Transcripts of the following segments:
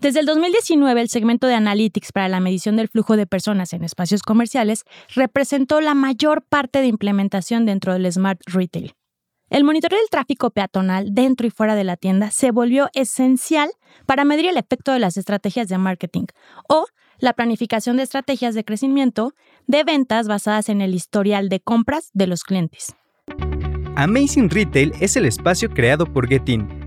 Desde el 2019, el segmento de Analytics para la medición del flujo de personas en espacios comerciales representó la mayor parte de implementación dentro del Smart Retail. El monitoreo del tráfico peatonal dentro y fuera de la tienda se volvió esencial para medir el efecto de las estrategias de marketing o la planificación de estrategias de crecimiento de ventas basadas en el historial de compras de los clientes. Amazing Retail es el espacio creado por Getin,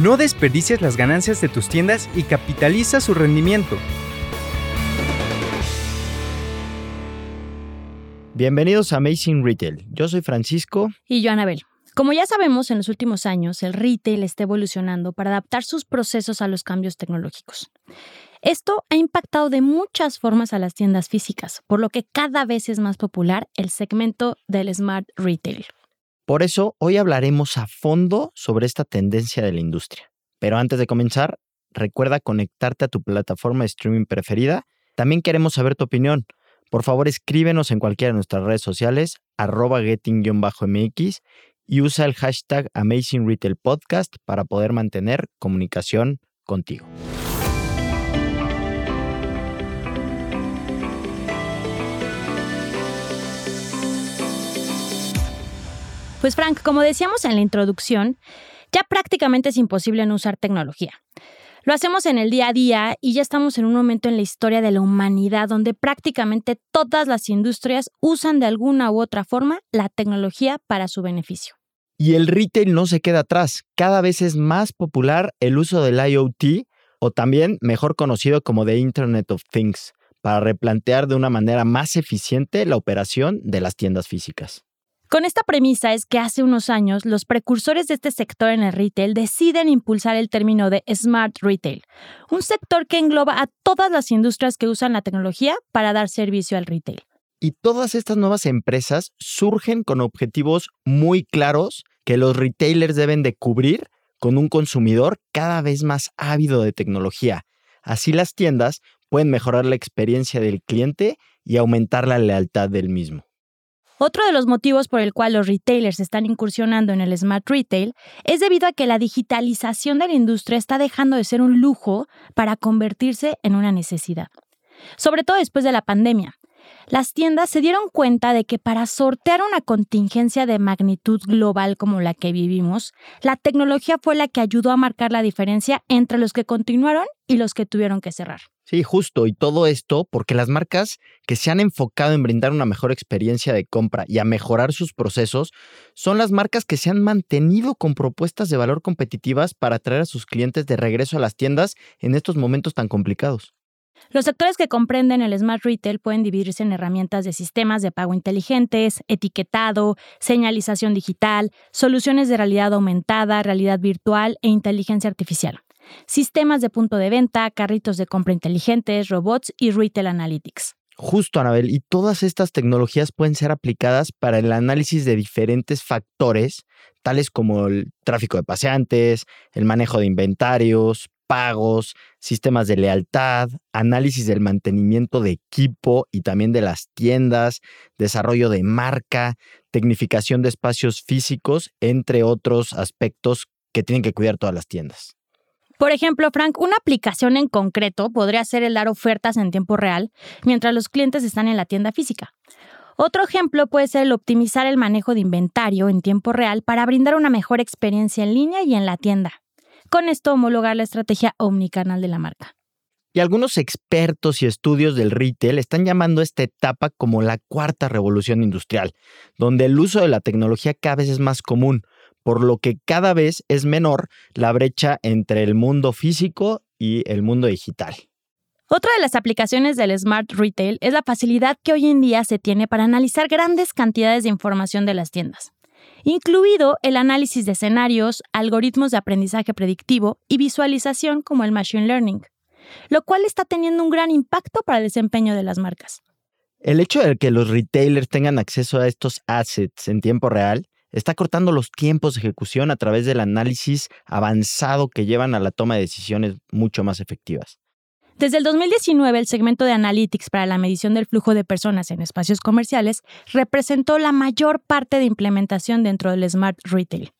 No desperdicies las ganancias de tus tiendas y capitaliza su rendimiento. Bienvenidos a Amazing Retail. Yo soy Francisco. Y yo, Anabel. Como ya sabemos, en los últimos años el retail está evolucionando para adaptar sus procesos a los cambios tecnológicos. Esto ha impactado de muchas formas a las tiendas físicas, por lo que cada vez es más popular el segmento del smart retail. Por eso, hoy hablaremos a fondo sobre esta tendencia de la industria. Pero antes de comenzar, recuerda conectarte a tu plataforma de streaming preferida. También queremos saber tu opinión. Por favor, escríbenos en cualquiera de nuestras redes sociales, arroba getting-mx y usa el hashtag Amazing Retail Podcast para poder mantener comunicación contigo. Pues Frank, como decíamos en la introducción, ya prácticamente es imposible no usar tecnología. Lo hacemos en el día a día y ya estamos en un momento en la historia de la humanidad donde prácticamente todas las industrias usan de alguna u otra forma la tecnología para su beneficio. Y el retail no se queda atrás. Cada vez es más popular el uso del IoT o también mejor conocido como The Internet of Things para replantear de una manera más eficiente la operación de las tiendas físicas. Con esta premisa es que hace unos años los precursores de este sector en el retail deciden impulsar el término de Smart Retail, un sector que engloba a todas las industrias que usan la tecnología para dar servicio al retail. Y todas estas nuevas empresas surgen con objetivos muy claros que los retailers deben de cubrir con un consumidor cada vez más ávido de tecnología. Así las tiendas pueden mejorar la experiencia del cliente y aumentar la lealtad del mismo. Otro de los motivos por el cual los retailers están incursionando en el smart retail es debido a que la digitalización de la industria está dejando de ser un lujo para convertirse en una necesidad. Sobre todo después de la pandemia, las tiendas se dieron cuenta de que para sortear una contingencia de magnitud global como la que vivimos, la tecnología fue la que ayudó a marcar la diferencia entre los que continuaron y los que tuvieron que cerrar. Sí, justo, y todo esto porque las marcas que se han enfocado en brindar una mejor experiencia de compra y a mejorar sus procesos son las marcas que se han mantenido con propuestas de valor competitivas para atraer a sus clientes de regreso a las tiendas en estos momentos tan complicados. Los sectores que comprenden el Smart Retail pueden dividirse en herramientas de sistemas de pago inteligentes, etiquetado, señalización digital, soluciones de realidad aumentada, realidad virtual e inteligencia artificial, sistemas de punto de venta, carritos de compra inteligentes, robots y retail analytics. Justo, Anabel, y todas estas tecnologías pueden ser aplicadas para el análisis de diferentes factores, tales como el tráfico de paseantes, el manejo de inventarios, pagos, sistemas de lealtad, análisis del mantenimiento de equipo y también de las tiendas, desarrollo de marca, tecnificación de espacios físicos, entre otros aspectos que tienen que cuidar todas las tiendas. Por ejemplo, Frank, una aplicación en concreto podría ser el dar ofertas en tiempo real mientras los clientes están en la tienda física. Otro ejemplo puede ser el optimizar el manejo de inventario en tiempo real para brindar una mejor experiencia en línea y en la tienda. Con esto homologar la estrategia omnicanal de la marca. Y algunos expertos y estudios del retail están llamando esta etapa como la cuarta revolución industrial, donde el uso de la tecnología cada vez es más común, por lo que cada vez es menor la brecha entre el mundo físico y el mundo digital. Otra de las aplicaciones del Smart Retail es la facilidad que hoy en día se tiene para analizar grandes cantidades de información de las tiendas incluido el análisis de escenarios, algoritmos de aprendizaje predictivo y visualización como el Machine Learning. lo cual está teniendo un gran impacto para el desempeño de las marcas. El hecho de que los retailers tengan acceso a estos assets en tiempo real está cortando los tiempos de ejecución a través del análisis avanzado que llevan a la toma de decisiones mucho más efectivas. Desde el 2019, el segmento de Analytics para la medición del flujo de personas en espacios comerciales representó la mayor parte de implementación dentro del Smart Retail.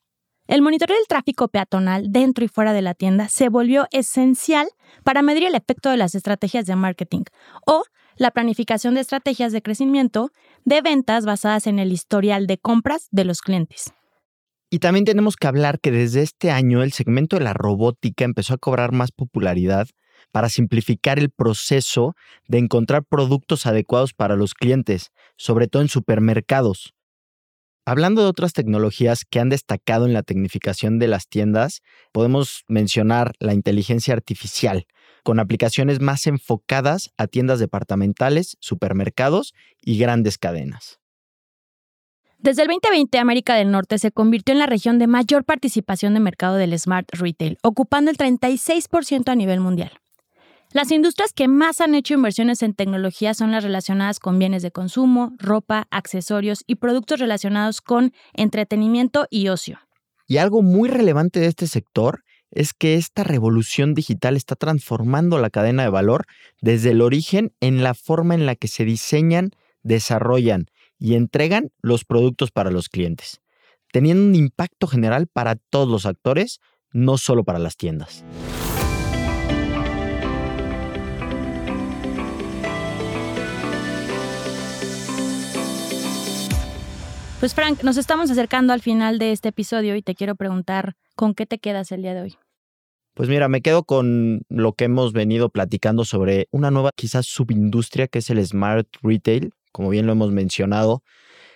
El monitoreo del tráfico peatonal dentro y fuera de la tienda se volvió esencial para medir el efecto de las estrategias de marketing o la planificación de estrategias de crecimiento de ventas basadas en el historial de compras de los clientes. Y también tenemos que hablar que desde este año el segmento de la robótica empezó a cobrar más popularidad para simplificar el proceso de encontrar productos adecuados para los clientes, sobre todo en supermercados. Hablando de otras tecnologías que han destacado en la tecnificación de las tiendas, podemos mencionar la inteligencia artificial, con aplicaciones más enfocadas a tiendas departamentales, supermercados y grandes cadenas. Desde el 2020, América del Norte se convirtió en la región de mayor participación de mercado del Smart Retail, ocupando el 36% a nivel mundial. Las industrias que más han hecho inversiones en tecnología son las relacionadas con bienes de consumo, ropa, accesorios y productos relacionados con entretenimiento y ocio. Y algo muy relevante de este sector es que esta revolución digital está transformando la cadena de valor desde el origen en la forma en la que se diseñan, desarrollan y entregan los productos para los clientes, teniendo un impacto general para todos los actores, no solo para las tiendas. Pues Frank, nos estamos acercando al final de este episodio y te quiero preguntar, ¿con qué te quedas el día de hoy? Pues mira, me quedo con lo que hemos venido platicando sobre una nueva quizás subindustria que es el Smart Retail. Como bien lo hemos mencionado,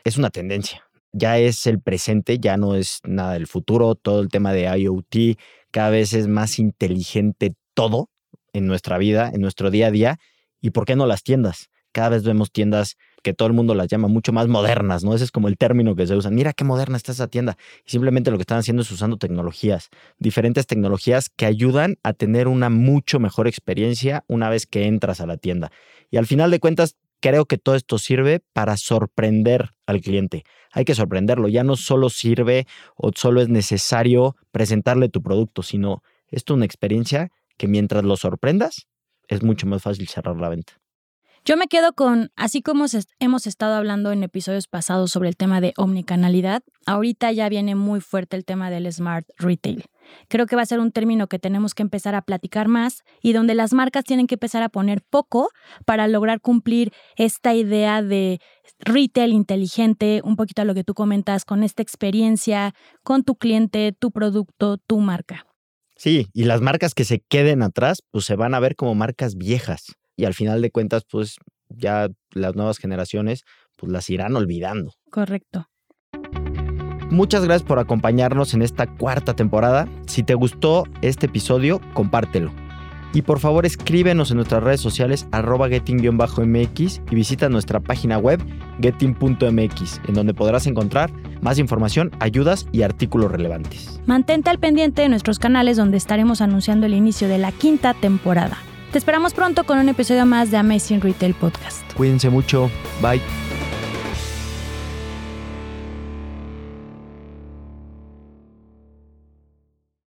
es una tendencia. Ya es el presente, ya no es nada del futuro. Todo el tema de IoT, cada vez es más inteligente todo en nuestra vida, en nuestro día a día. ¿Y por qué no las tiendas? Cada vez vemos tiendas que todo el mundo las llama mucho más modernas, ¿no? Ese es como el término que se usa. Mira qué moderna está esa tienda. Y simplemente lo que están haciendo es usando tecnologías, diferentes tecnologías que ayudan a tener una mucho mejor experiencia una vez que entras a la tienda. Y al final de cuentas, creo que todo esto sirve para sorprender al cliente. Hay que sorprenderlo. Ya no solo sirve o solo es necesario presentarle tu producto, sino esto es una experiencia que mientras lo sorprendas, es mucho más fácil cerrar la venta. Yo me quedo con, así como hemos estado hablando en episodios pasados sobre el tema de omnicanalidad, ahorita ya viene muy fuerte el tema del smart retail. Creo que va a ser un término que tenemos que empezar a platicar más y donde las marcas tienen que empezar a poner poco para lograr cumplir esta idea de retail inteligente, un poquito a lo que tú comentas, con esta experiencia, con tu cliente, tu producto, tu marca. Sí, y las marcas que se queden atrás, pues se van a ver como marcas viejas y al final de cuentas, pues ya las nuevas generaciones pues las irán olvidando. Correcto. Muchas gracias por acompañarnos en esta cuarta temporada. Si te gustó este episodio, compártelo. Y por favor escríbenos en nuestras redes sociales arroba getting-mx y visita nuestra página web getting.mx, en donde podrás encontrar más información, ayudas y artículos relevantes. Mantente al pendiente de nuestros canales donde estaremos anunciando el inicio de la quinta temporada. Te esperamos pronto con un episodio más de Amazing Retail Podcast. Cuídense mucho. Bye.